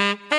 Mm-hmm.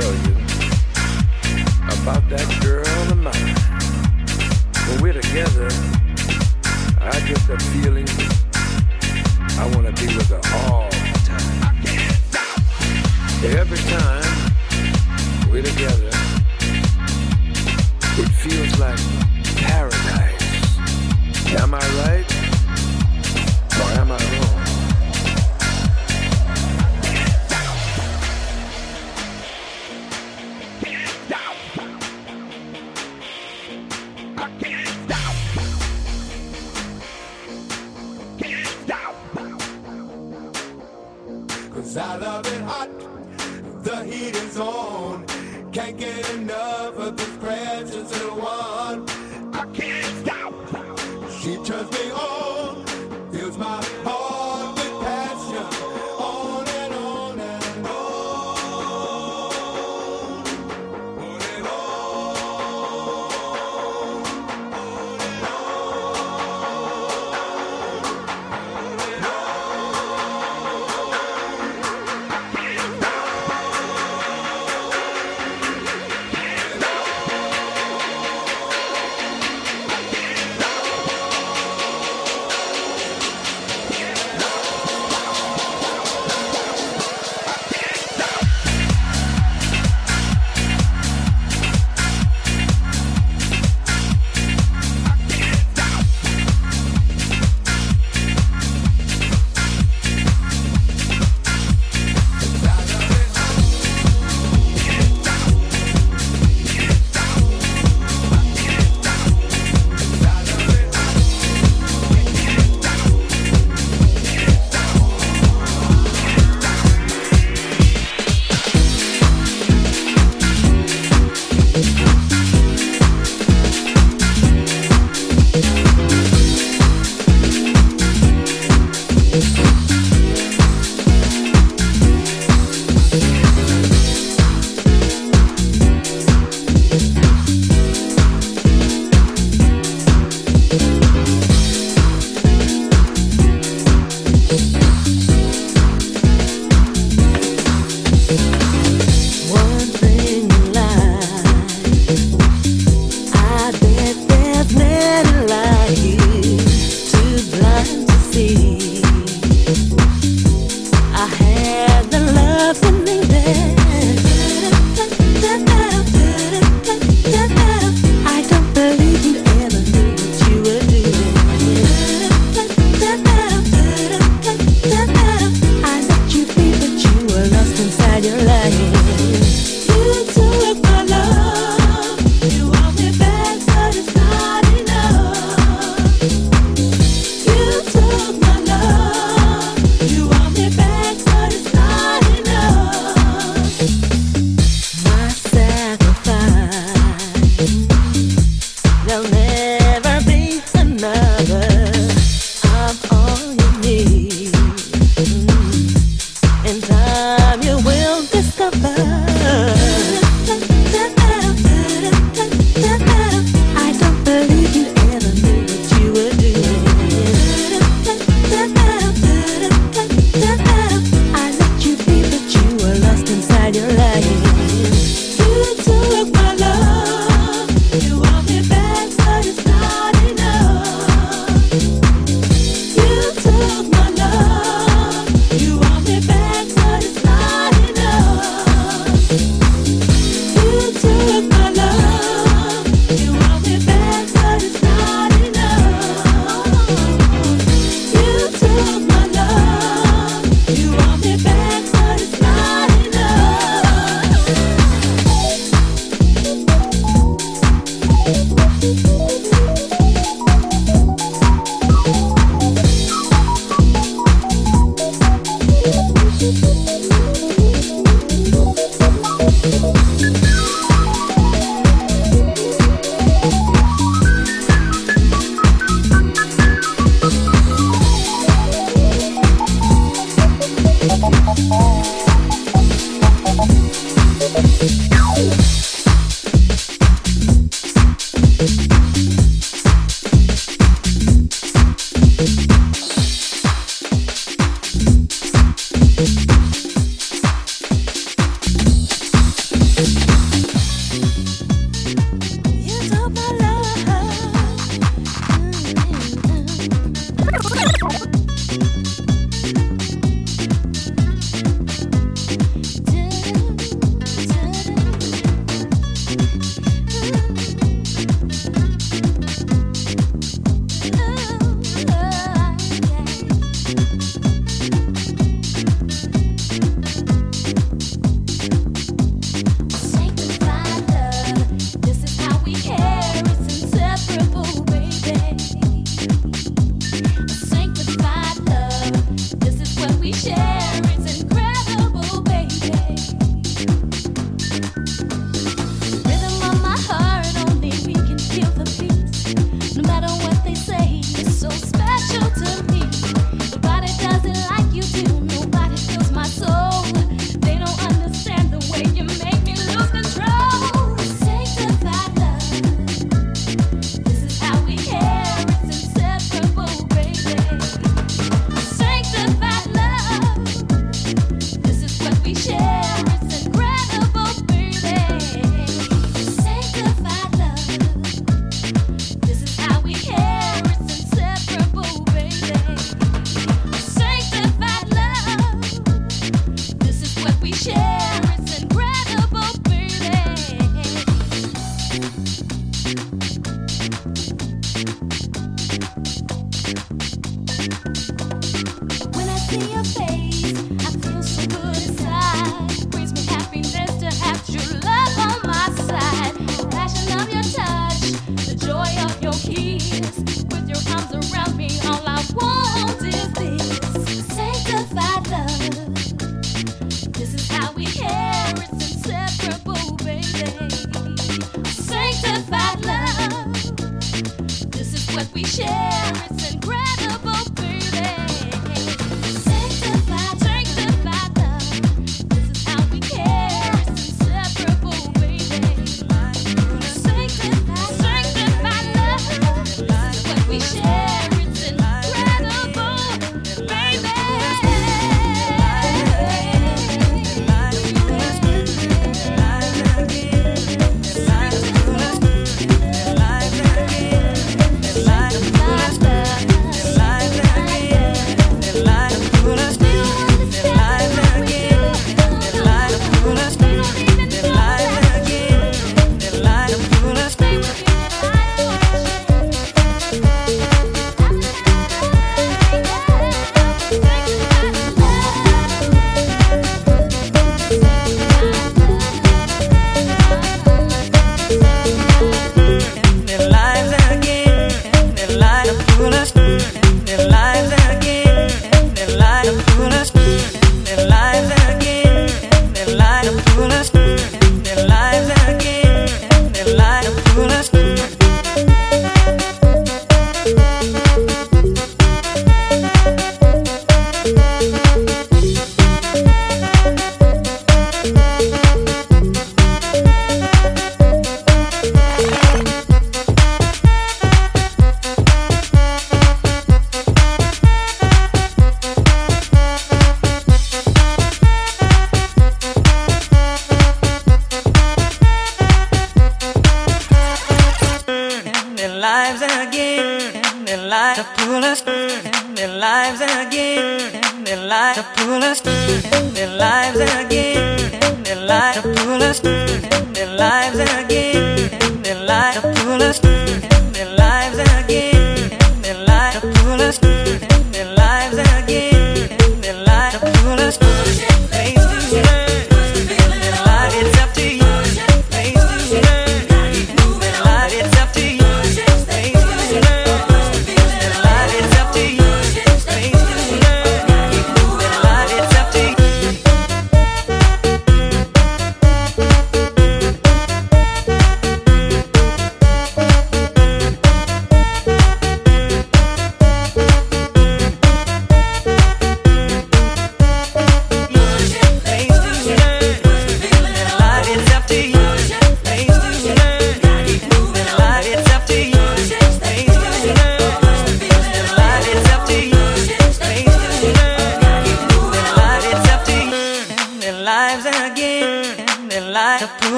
Tell